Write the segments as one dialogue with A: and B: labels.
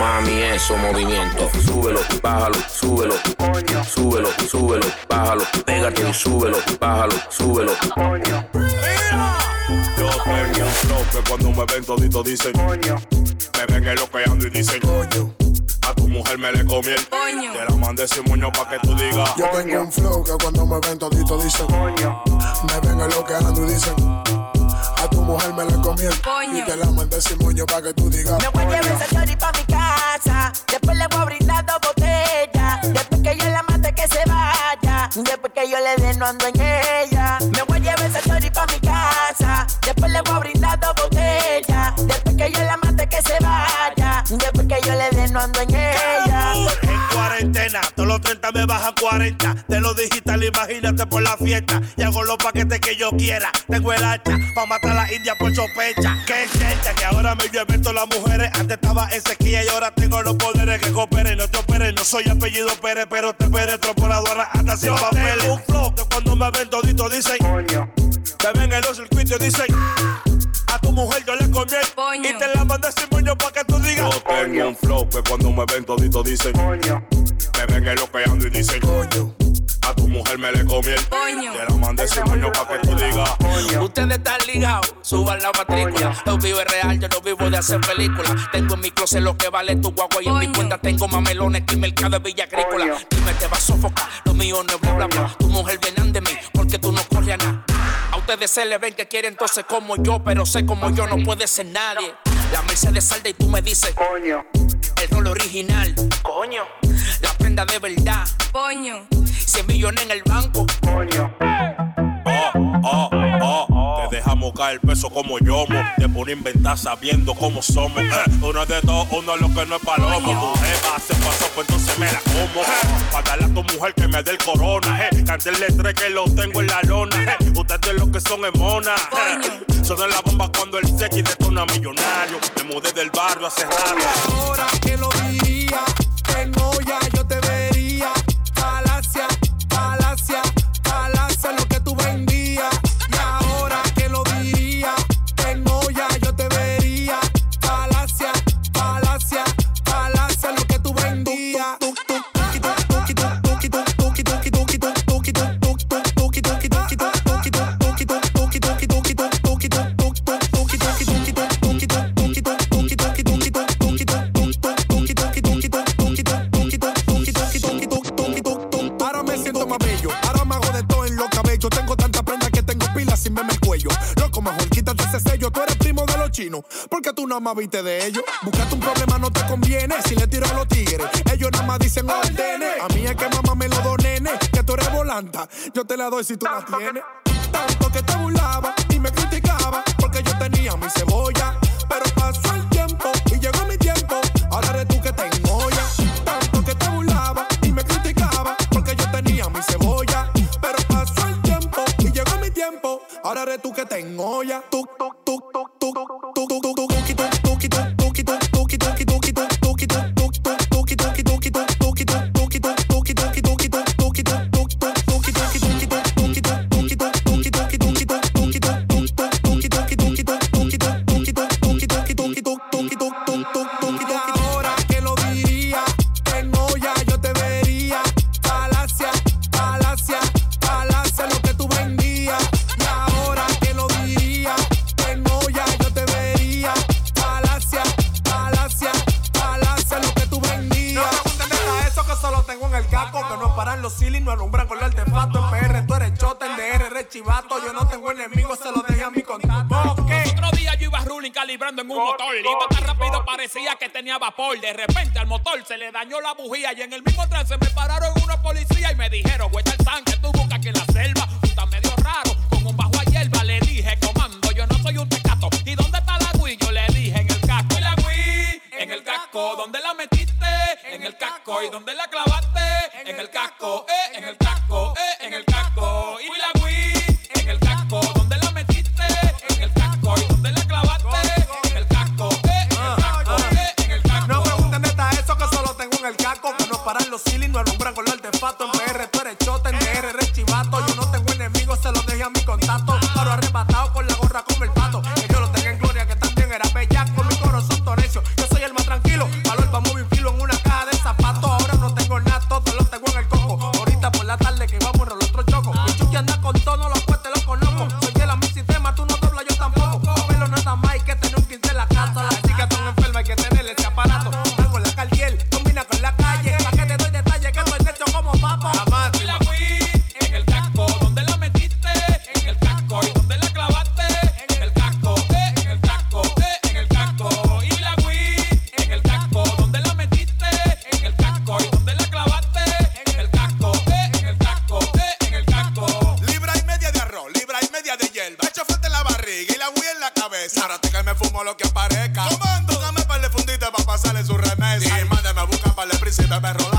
A: mami, eso movimiento. Súbelo, bájalo, súbelo. Súbelo, súbelo, bájalo. Pégate y súbelo, bájalo, súbelo.
B: Yo tengo un flow que cuando me ven todito dicen Me ven eloqueando y dicen Coño a tu mujer me le comí el
C: Coño.
B: Te la mandé sin moño pa' que tú digas
D: Yo tengo un flow que cuando me ven todito dicen Me ven lo que ando y dicen mujer me. Y te la mandé sin moño pa' que tú digas
E: Me voy a llevar ese chori pa' mi casa. Después le voy a brindar dos botellas. Después que yo la mate que se vaya. Después que yo le dé no ando en ella. Me voy a llevar ese chori pa' mi casa. Después le voy a brindar dos botellas. Después que yo la mate que se vaya. Después que yo le dé no ando en ella.
B: Todos los 30 me bajan 40 De lo digital, imagínate por la fiesta. Y hago los paquetes que yo quiera. Tengo el hacha pa' matar a la india por sospecha. Que gente que ahora me lleven todas las mujeres. Antes estaba en sequía y ahora tengo los poderes Que cooperen, no te operen No soy apellido Pérez, pero te penetro por la aduana hasta sin papeles. un flow que cuando me ven todito dicen Me ven en los circuitos y dicen a tu mujer yo le comí el
C: Coño.
B: y te la mandé sin moño pa' que. Yo tengo un flow que cuando me ven todito dicen Me ven eloqueando y dicen
D: Coño
B: A tu mujer me le comí el
C: Coño.
B: Te la mandé sin moño pa' que tú digas.
F: Ustedes están ligados, suban la matrícula. Yo vivo es real, yo no vivo de hacer películas. Tengo en mi closet lo que vale tu guagua y en mi
C: Coño.
F: cuenta tengo mamelones que el mercado de Villa Agrícola. Dime, te va a sofocar, lo mío no es bla bla bla. Tu mujer viene de mí porque tú no corres a nada. Ustedes se le ven que quieren entonces como yo, pero sé como yo no puede ser nadie. La Mercedes salda y tú me dices, coño. El rol original, coño. La prenda de verdad,
C: Coño.
F: 100 millones en el banco.
B: Oh, oh, oh. Te dejamos caer el peso como yomo. Te pone a inventar sabiendo cómo somos. Eh, uno es de dos, uno es lo que no es palomo. Tu jefa se pasó, pues entonces me la como. Eh, para darle a tu mujer que me dé el corona. Eh, cantarle tres que lo tengo en la lona. Eh, ustedes lo que son es mona. Eh, son de la bomba cuando el sechi detona millonario. Me mudé del barrio hace rato.
G: Ahora que lo diría, en olla yo Porque tú nada más viste de ellos. Buscarte un problema no te conviene si le tiro a los tigres. Ellos nada más dicen ordene. A mí es que mamá me lo do nene, que tú eres volanta. Yo te la doy si tú la tienes. Tanto que te burlaba y me criticaba porque yo tenía mi cebolla. Pero pasó el tiempo y llegó mi tiempo. Ahora eres tú que te engolla. Tanto que te burlaba y me criticaba porque yo tenía mi cebolla. Pero pasó el tiempo y llegó mi tiempo. Ahora eres tú que te tú,
H: parecía que tenía vapor. De repente al motor se le dañó la bujía y en el mismo trance me pararon unos policías y me dijeron, güey, el tanque, tú buscas que la selva. Tú estás medio raro, con un bajo a hierba. Le dije, comando, yo no soy un tecato. ¿Y dónde está la Wii? Yo le dije, en el casco. ¿Y la Wii? En el casco. ¿Dónde la metiste? En el casco. ¿Y dónde la clavaste? En el casco, eh, en el casco,
G: Que me fumo lo que aparezca. Tomando, dame par de fundita para pasarle su remesa.
C: Y mándeme a buscar par de príncipes perros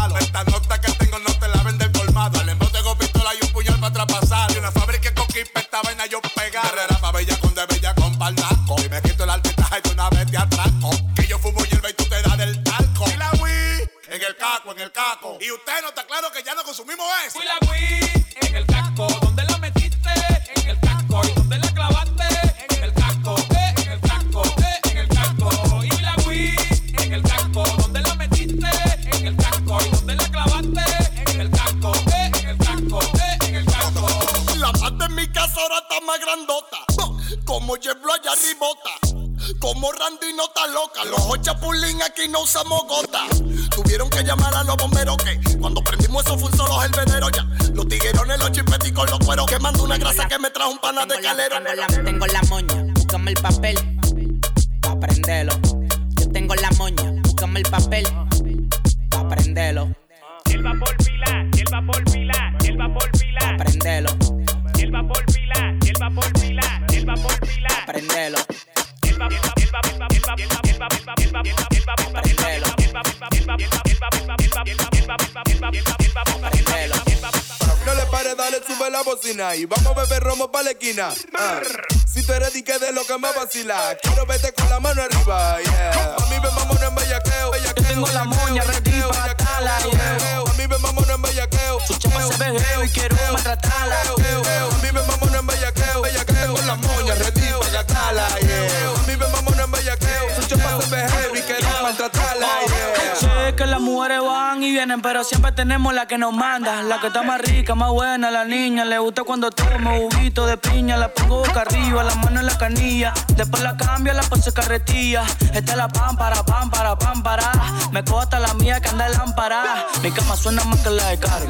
C: Ah. Si tú eres dique de lo que me vacila, quiero verte con la mano arriba. Yeah. A mí me mamona en bellaqueo. Yo
G: tengo la moña ready para tala.
C: A mí me mamona en bellaqueo.
G: Su chapa se ve y quiero maltratarla.
C: A mí me mamona en bellaqueo. Tengo la moña ready para tala. A
G: mujeres van y vienen, pero siempre tenemos la que nos manda. La que está más rica, más buena, la niña. Le gusta cuando tomo juguito de piña. La pongo boca arriba, la mano en la canilla. Después la cambio, la pose carretilla. Esta es la pámpara, pámpara, pámpara. Me cojo hasta la mía que anda lámpara. Mi cama suena más que la de Caro.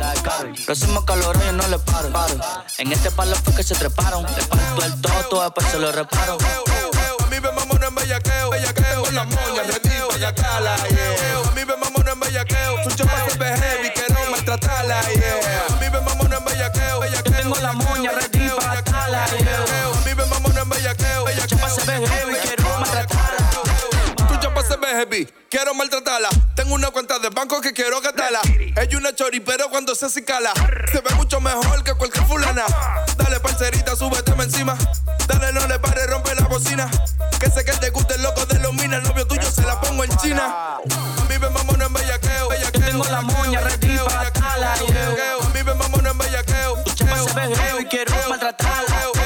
G: Lo hacemos calor, yo no le paro. En este palo fue que se treparon. Le parto el toto, después se lo reparo.
C: A mí me mamona en bellaqueo, bellaqueo. La moña, retiro, yeah. Quiero maltratarla.
G: Tengo
C: una cuenta de banco que quiero gastarla. Ella una chori, pero cuando se cicala, se ve mucho mejor que cualquier fulana. Dale, parcerita, súbete encima. Dale, no le pare, rompe la bocina. Que sé que te gusta el loco de los minas. Novio tuyo se la pongo en China. A mí me mamona en bellaqueo. bellaqueo
G: tengo la moña ready para cala.
C: A mí me mamona en bellaqueo.
G: Tu chapa se ve heavy, quiero maltratarla.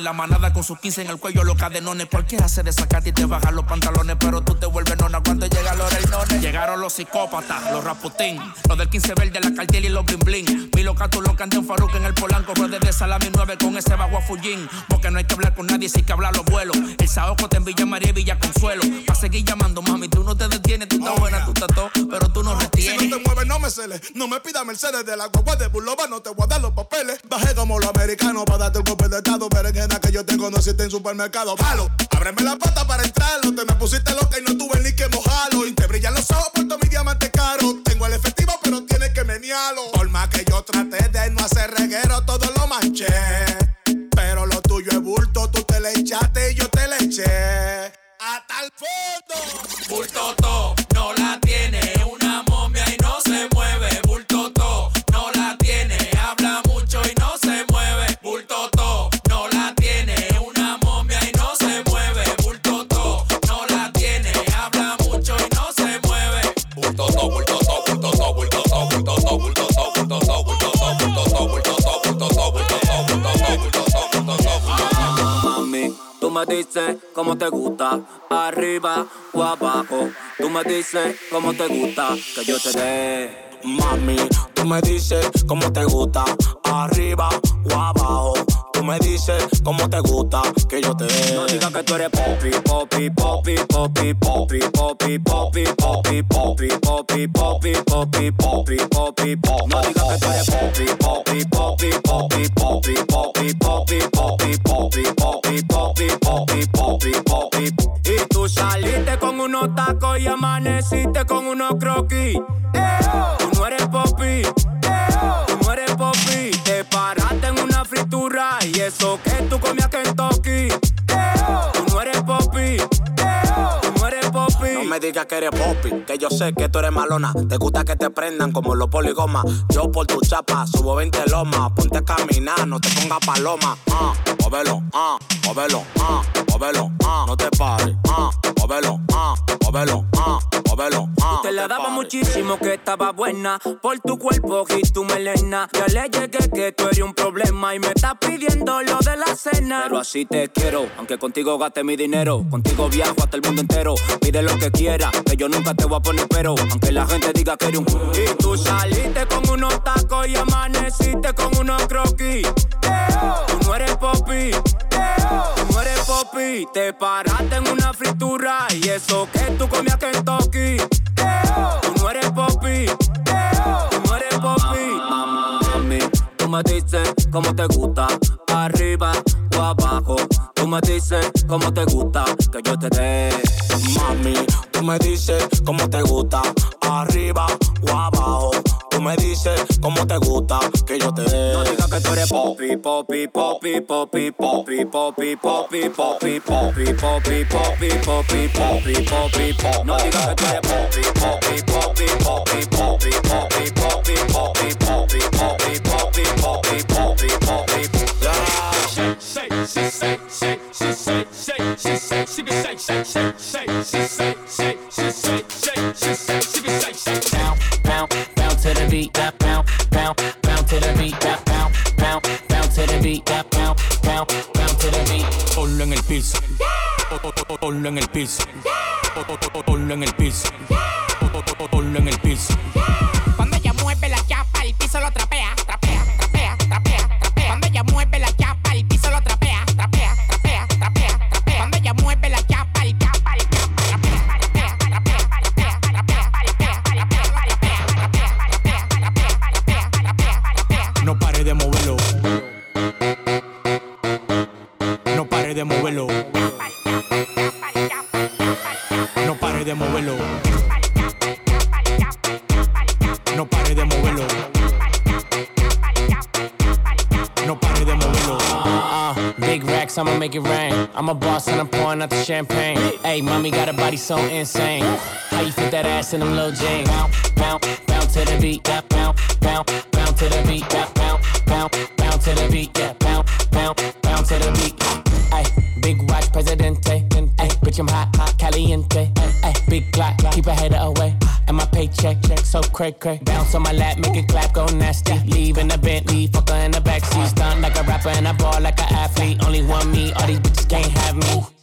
C: La
I: manada con sus 15 en el cuello, los cadenones. Cualquiera se desacata y te baja los pantalones, pero tú te vuelves nona cuando llega los. Llegaron los psicópatas, los raputín, los del 15 verde, la cartier y los bling bling. Loca, tú loca, en Faruk en el Polanco, ruedas de salami 9 con ese bajo a Fullín. Porque no hay que hablar con nadie, sí que hablar los vuelos. El Saoco te en Villa María y Villa Consuelo. Pa' seguir llamando, mami, tú no te detienes, tú estás buena, tú estás todo, pero tú no
D: Si
I: retienes.
D: no te mueves, no me celes. No me pidas Mercedes de la guagua de Bulova, no te voy a dar los papeles. Bajé como los americanos para darte un golpe de estado. Berenjena que yo tengo no existe en supermercado. Palo, ábreme la pata para entrarlo. Te me pusiste loca y no tuve ni que mojarlo. Y te brillan los ojos por todo mi diamante caro. Por más que yo traté de no hacer reguero, todo lo manché. Pero lo tuyo es bulto, tú te le echaste y yo te le eché. Hasta el fondo.
J: Bulto to,
K: dices cómo te gusta, arriba o abajo. Tú me dices cómo te gusta que yo te dé. Mami, tú me dices cómo te gusta, arriba o abajo. Tú me dices cómo te gusta que yo te dé. No digas que tú eres popi, popi, popi, popi, popi, popi, popi, popi, popi, popi, popi, popi, popi, popi, popi. No digas que tú eres popi, popi, popi, popi, popi, popi, popi, popi, popi, popi, popi, popi, popi, popi. Y tú saliste con unos tacos y amaneciste con unos croquis. Tú eso que tú me digas que eres popi, que yo sé que tú eres malona. Te gusta que te prendan como los poligomas. Yo por tu chapa subo 20 lomas. Ponte a caminar, no te pongas paloma. Ah, móvelo, ah, móvelo, ah, móvelo, ah. No te pares, ah, móvelo, ah, móvelo, ah, móvelo, ah. Te la daba muchísimo que estaba buena por tu cuerpo y tu melena. Ya le llegué que tú eres un problema y me estás pidiendo lo de la cena. Pero así te quiero, aunque contigo gaste mi dinero. Contigo viajo hasta el mundo entero. Pide lo que quieras, que yo nunca te voy a poner pero. Aunque la gente diga que eres un. Y tú saliste con unos tacos y amaneciste con unos croquis. Tú no eres popi. Tú no eres popi. Te paraste en una fritura y eso que tú comías Kentucky. Tú no eres popi. Tú me dices cómo te gusta, arriba o abajo. Tú me dices cómo te gusta que yo te dé. Mami, tú me dices cómo te gusta, arriba o abajo. Tú me dices cómo te gusta que yo te dé. No digas que tú eres popi, popi, popi, popi, popi, popi, popi, popi, popi, popi, popi, popi, popi, popi, popi. No digas que tú eres popi, popi, popi, popi, popi, popi,
L: so insane. How you fit that ass in them little jeans? Bounce, bounce, bounce to the beat. That bounce, bounce, bounce to the beat. That bounce, bounce, bounce to the beat. Yeah, bounce, bounce, bounce to the beat. Hey, big watch, Presidente. Hey, bitch, I'm hot, hot, caliente. Hey, big clock, keep a header away. And my paycheck, check so cray cray. Bounce on my lap, make it clap, go nasty. Leave in the Bentley, fuck her in the backseat. Stunned like a rapper and I ball like an athlete. Only one me, all these bitches can't have me.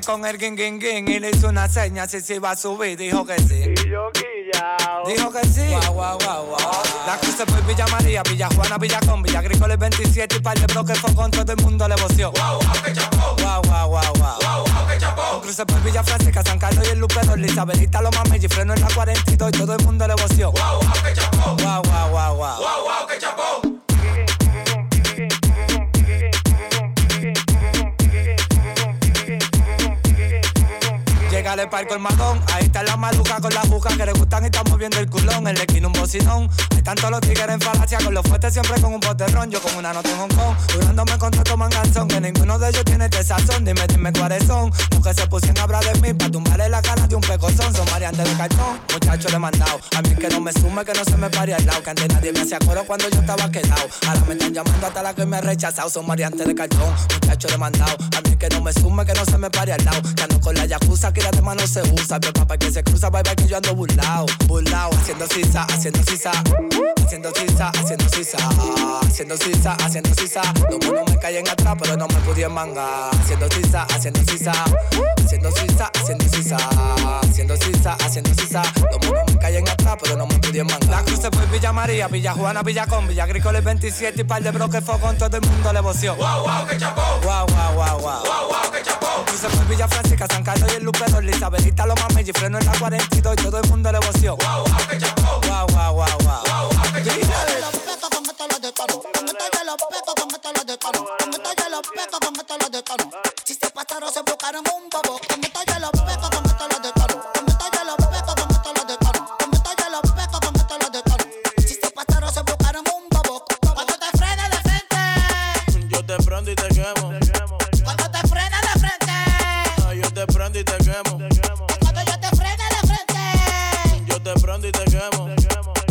M: con el ging ging ging y le hice una seña si se iba a subir, dijo que sí.
N: Y yo quillao.
M: Dijo que sí. Guau, guau, guau, guau. La cruce por Villa María, Villa Juana, Villa Con, Villa Agrícola 27 y par de bloques fue con todo el mundo le voció. Guau, guau, que chapó. Guau, guau, guau, guau. Guau, guau, que chapó. Cruce por Villa Francisca, San Carlos y el Lupedo, Isabelita, los mames y freno en la 42 y todo el mundo le voció. Guau, guau, que chapó. Guau, guau, guau, guau. Guau, guau, que chapó. Para el colmadón, ahí está la maluca con la juca que le gustan y está moviendo el culón. En la esquina un bocinón, están todos los tigres en falacia con los fuertes siempre con un boterrón. Yo con una nota en Hong Kong, jurándome con todo manganzón, que ninguno de ellos tiene este sazón. Dime, dime cuáles son, los que se pusieron a hablar de mí para tumbarle la cara de un pecozón. Son variantes de cartón, muchachos le mandado. A mí que no me sume, que no se me pare al lado, que antes nadie me hacía coro cuando yo estaba quedado. Ahora me están llamando hasta la que me ha rechazado. Son variantes de cartón, muchachos le mandado. A mí que no me sume, que no se me pare al lado. Que ando con la yakuza, que de mano se usa. Pero papá que se cruza, bye bye que yo ando burlao, burlao. Haciendo sisa, haciendo sisa, haciendo sisa, haciendo sisa, haciendo sisa, haciendo sisa. Los buenos me caen atrás, pero no me pudieron mangar. Haciendo sisa, haciendo sisa, haciendo sisa, haciendo sisa, haciendo sisa, haciendo sisa. Los buenos me caen atrás, pero no me pudieron mangar. La cruce por Villa María, Villa Juana, Villa Con, Villa Agrícola 27 y par de bloques fue con todo el mundo le voció. Wow, wow, que chapó. Wow, wow, wow, wow. Wow, wow, que chapó. Cruce por Villa Francisca, San Carlos y el Lupedo, Isabelita, los mames y freno en la 42 y todo el mundo le voció. Wow, wow, que chapó. Wow, wow, wow, wow. Wow, wow, que chapó.
O: Se pasaron, se buscaron un bobo. Como talla los pecos, como están los de caro. Como talla los pecos, como están los de caro. Como talla los pecos, como están los de caro. Si se pasaron, se buscaron un bobo. Cuando te frena de frente.
P: Yo te prendo y te quemo.
O: Cuando te frena de frente.
P: Ay, yo te prendo y te quemo.
O: Cuando yo te frena de frente.
P: Yo te prendo y te quemo.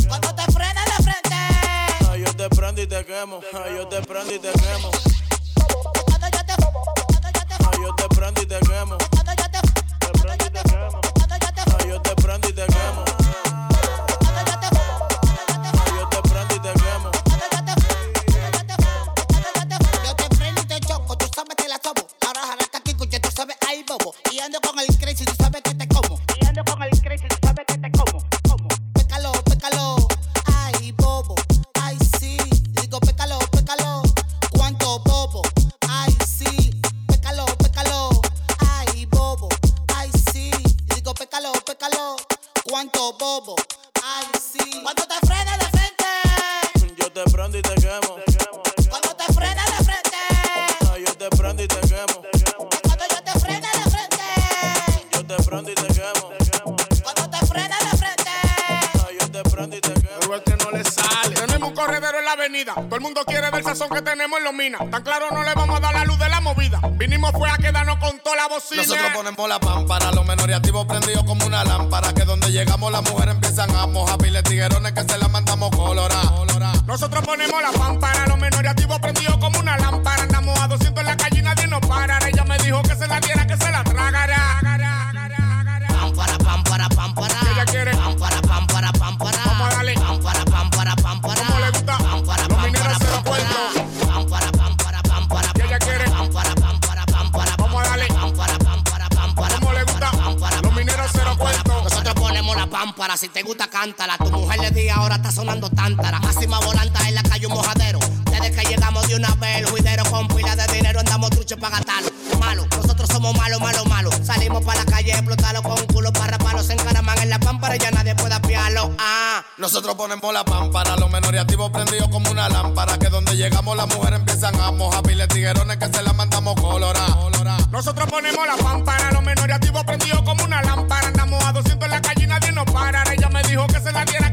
O: Cuando te frena de frente.
P: Ay, yo te prendo y te quemo. Ay, yo te prendo y te quemo.
G: Gusta
O: cántala. Tu mujer le di ahora está sonando tántara. Máxima volanta en la calle un mojadero. Desde que llegamos de una vez, el juidero con pila de dinero andamos truche para gastarlo. Malo, nosotros somos malos, malos, malos. Salimos para la calle, explotarlo con un culo para raparlo. Se encaraman en la pámpara y ya nadie puede apiarlo. Ah,
D: Nosotros ponemos la pámpara, los menores activos prendidos como una lámpara. Que donde llegamos las mujeres empiezan a mojar piles tiguerones que se la mandamos colorada.
G: Nosotros ponemos la pámpara, los menores activos prendidos como una lámpara. Andamos a 200 en la calle y nadie nos para. Se la diera,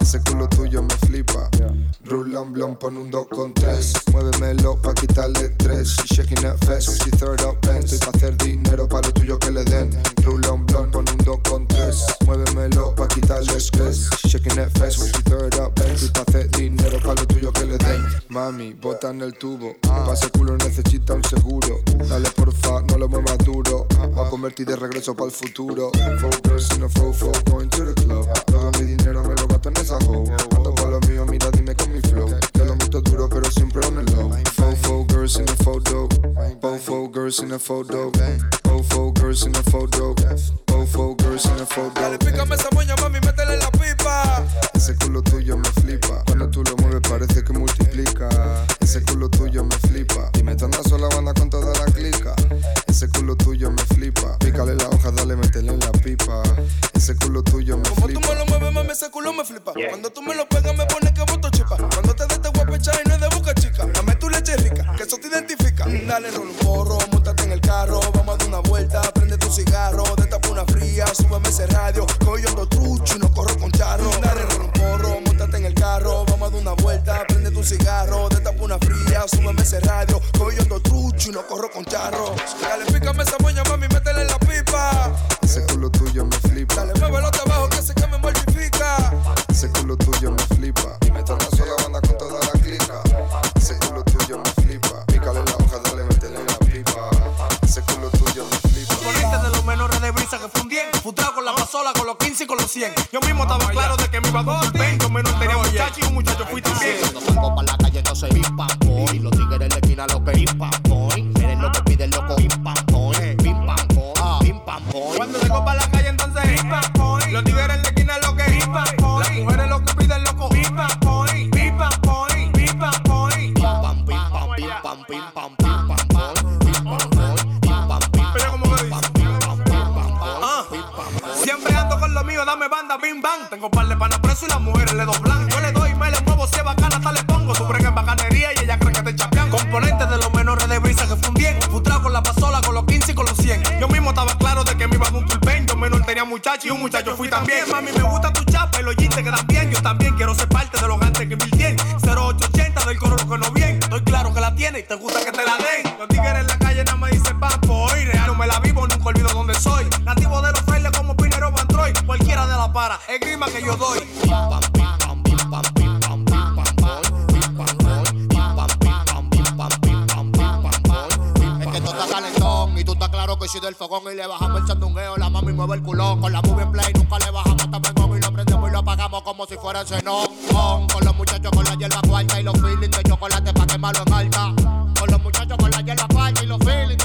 Q: Ese culo tuyo me flipa. Yeah. Rulan blon, pon un 2 con 3. Muévemelo pa' quitarle 3. She shaking her fest, she throw up and Estoy pa' hacer dinero para lo tuyo que le den. Rulan blon, pon un 2 con 3. Muévemelo pa' quitarle 3. She shaking her fest, she throw up and Estoy pa' hacer dinero para lo tuyo que le den. Mami, bota en el tubo. Ah. Pa' ese culo necesita un seguro. Dale porfa, no lo muevas duro. Ah, ah. Va a convertir de regreso para el futuro. Four girls, Focus, no focus, going to the club. Todo mi dinero me lo gato en esa hoe. Ando con lo mío, mira, dime con mi flow. Te lo meto duro, pero siempre on el low. Fofo girls in a photo. Fofo girls in a photo. Fofo girls in a photo. Fofo girls in a photo.
C: Dale, pícame esa moña, mami, métele la pipa.
Q: Ese culo tuyo me flipa. Cuando tú lo mueves, parece que multiplica. Ese culo tuyo me flipa. y Dime, tan sola banda con toda la clica. Ese culo tuyo me flipa. Pícale la hoja, dale, métele en la pipa. Ese culo tuyo me flipa
C: ese culo me flipa. Cuando tú me lo pegas, me pones que la
G: den. Los
R: tigres en la
G: calle nada me dicen papo. Hoy real no me la vivo, nunca olvido dónde soy. Nativo de los frailes como Pinero Bantroy. Cualquiera de la para, el clima que
S: yo doy.
P: que si del fogón y le bajamos el sandungueo, la mami mueve el culón. Con la movie play nunca le bajamos también y lo prendemos y lo apagamos como si fuera el cenón. Con los muchachos con la hierba cuarta y los feelings de chocolate pa' quemarlo en alta. Con los muchachos con la hierba falla y los feelings.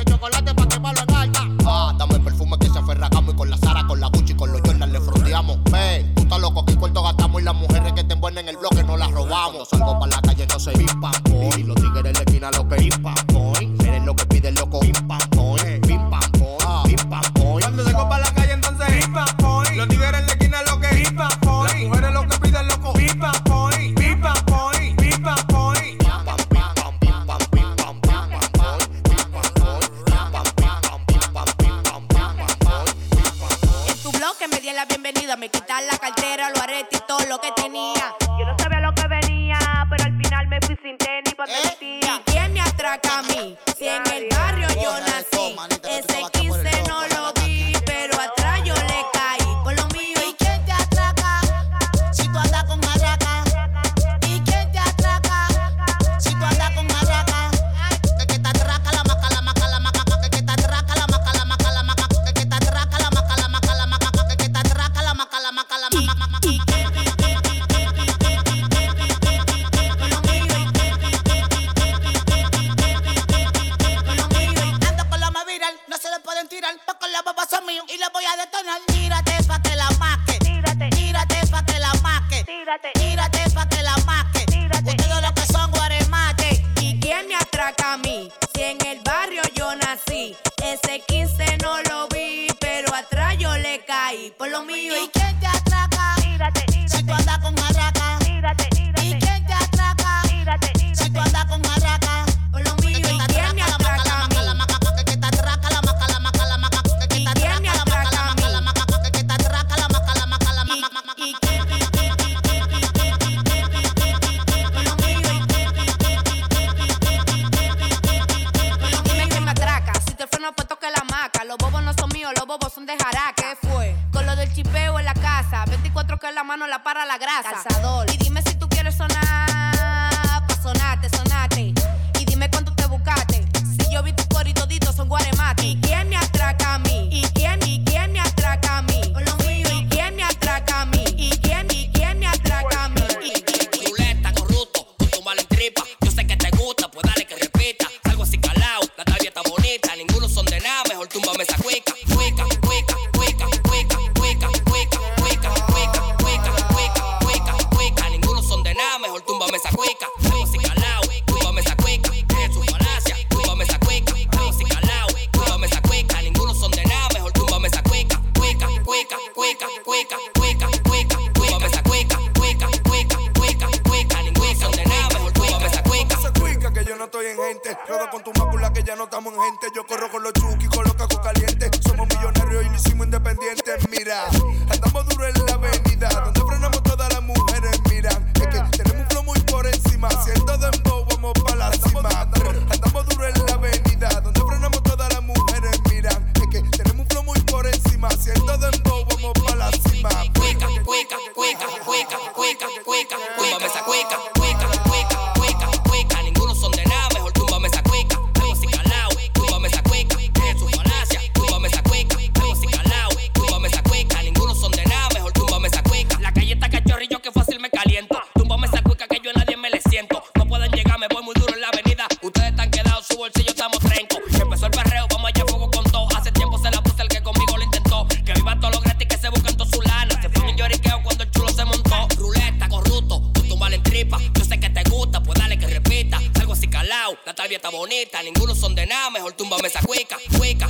J: nena, mejor túmbame esa
G: cueca, cueca.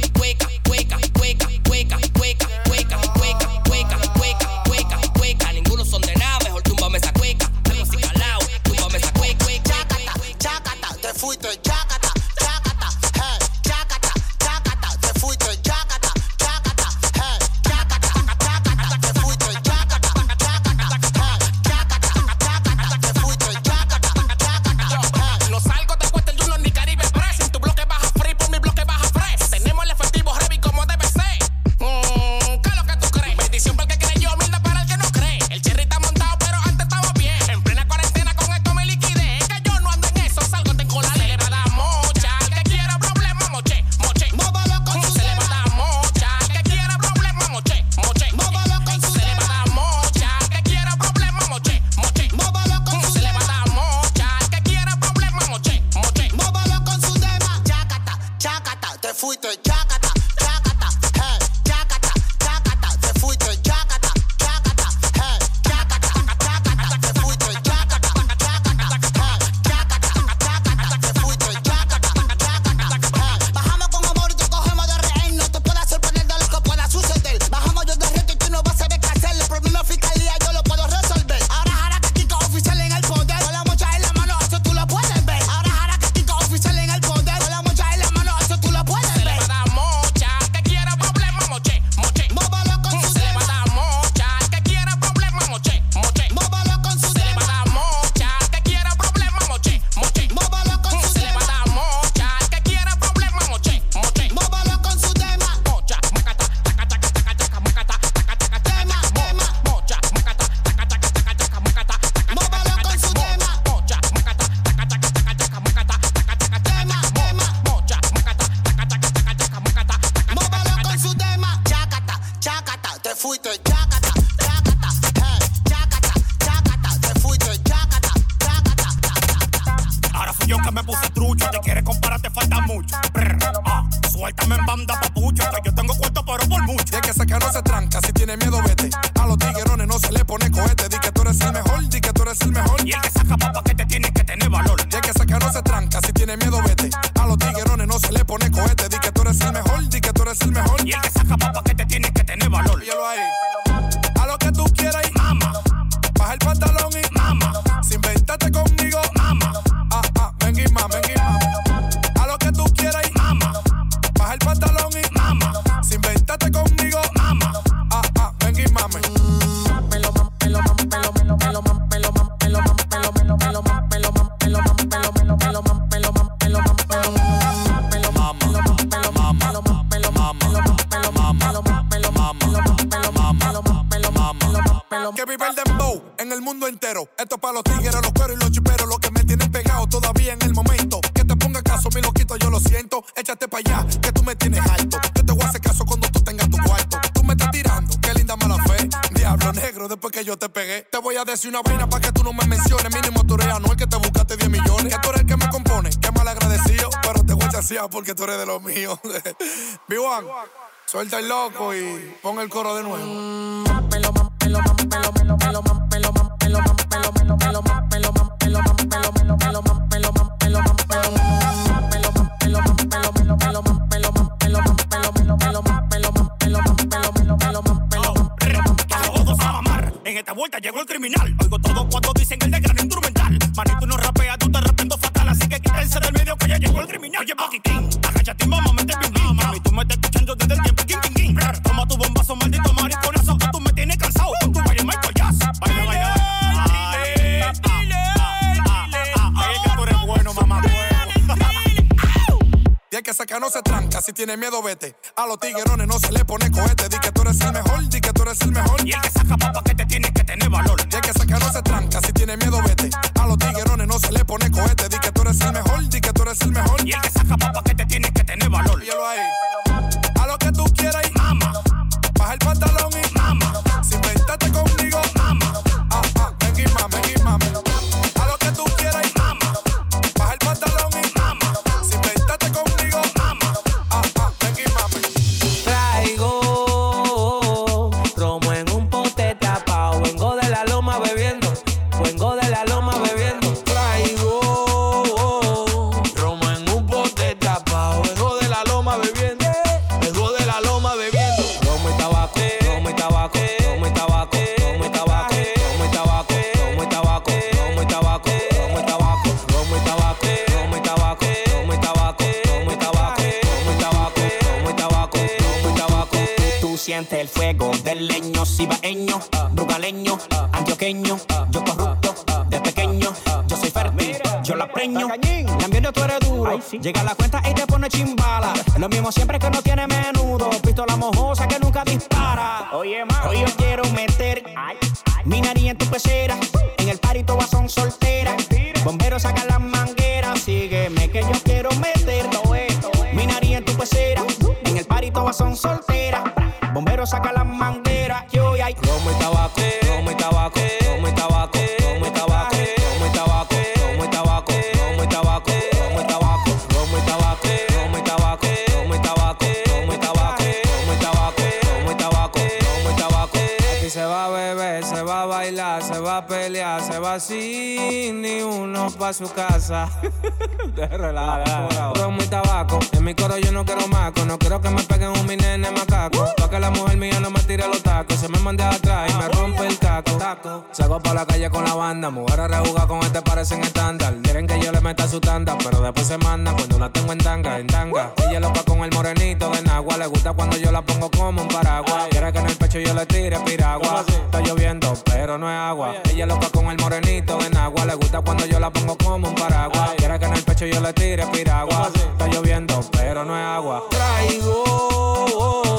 G: una vaina para que tú no me menciones. Mínimo tu rea, no que te buscaste 10 millones. Que tú eres el que me compone, que mal agradecido. Pero te voy a porque tú eres de los míos. B1, suelta el loco y pon el coro de nuevo.
B: que
G: saca no se tranca. Si tiene miedo, vete. A los tiguerones no se le pone cohete. Di que tú eres el mejor, di que tú eres el mejor.
B: Y el que saca papa que te tiene que tener valor.
G: Y el que saca no se tranca. Si tiene miedo, vete. A los tiguerones no se le pone cohete. Di que tú eres el mejor, di que tú eres el mejor.
B: Y el que saca papa que te tiene que tener valor.
G: Dígalo ahí. A lo que tú quieras y las mangueras. Sígueme que yo quiero meter todo.
N: Mi nariz en tu pecera. En el party todas son solteras. Bombero saca las mangueras. Que hoy hay romo y tabaco. Romo y tabaco. Romo y tabaco. Romo y tabaco. Romo y tabaco. Romo y tabaco. Romo y tabaco. Romo y tabaco. Romo y tabaco. Romo y tabaco. Romo y tabaco. Romo y tabaco. Romo y tabaco. Romo y tabaco. Romo y tabaco.
T: Aquí se va a
N: beber, se va a bailar, se va a pelear, se va sin ni vamos pa' su casa. de relajo. Muy tabaco. En mi coro yo no quiero maco. No quiero que me peguen un minene macaco. Uh. Pa' que la mujer mía no me tire los tacos. Se me mande atrás y me rompe el caco. Taco. Salgo pa' la calle con la banda. Mujeres rejugas con este parecen estándar. Quieren que yo le meta su tanda. Pero después se manda cuando la tengo en tanga, en tanga. Ella lo pa' con el morenito de Nagua. Le gusta cuando yo la pongo como un paraguas. Quiere que en el pecho yo le tire piragua. Está lloviendo, pero no es agua. Ella lo pa' con el morenito de Nagua. Le gusta cuando yo la pongo como un paraguas. Quiere que en el pecho yo le tire piragua. Está lloviendo, pero no es agua. Traigo
F: oh, oh.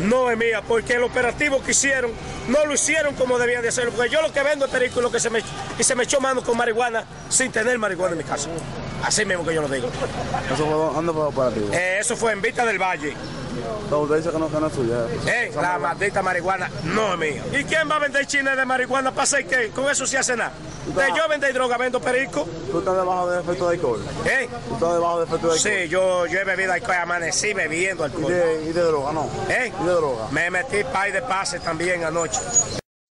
F: No es
U: mía, porque el operativo que hicieron no lo hicieron como debían de hacerlo. Porque yo lo que vendo es perico lo que se me, y se me echó mano con marihuana sin tener marihuana en mi casa. Así mismo que yo lo digo.
V: ¿Eso fue, dónde fue el operativo?
U: Eh, eso fue en Vista del Valle.
V: Usted que no,
U: eh, la maldita marihuana no es mía. ¿Y quién va a vender chines de marihuana para hacer qué? Con eso se hace nada. Yo vender droga, vendo perico.
V: ¿Tú estás debajo de efecto de alcohol?
U: ¿Eh?
V: ¿Tú estás debajo de efecto de alcohol?
U: Sí, yo, yo he bebido alcohol, amanecí bebiendo alcohol.
V: ¿Y de, y de droga, no?
U: ¿Eh?
V: ¿Y de droga?
U: Me metí pay de pase también anoche.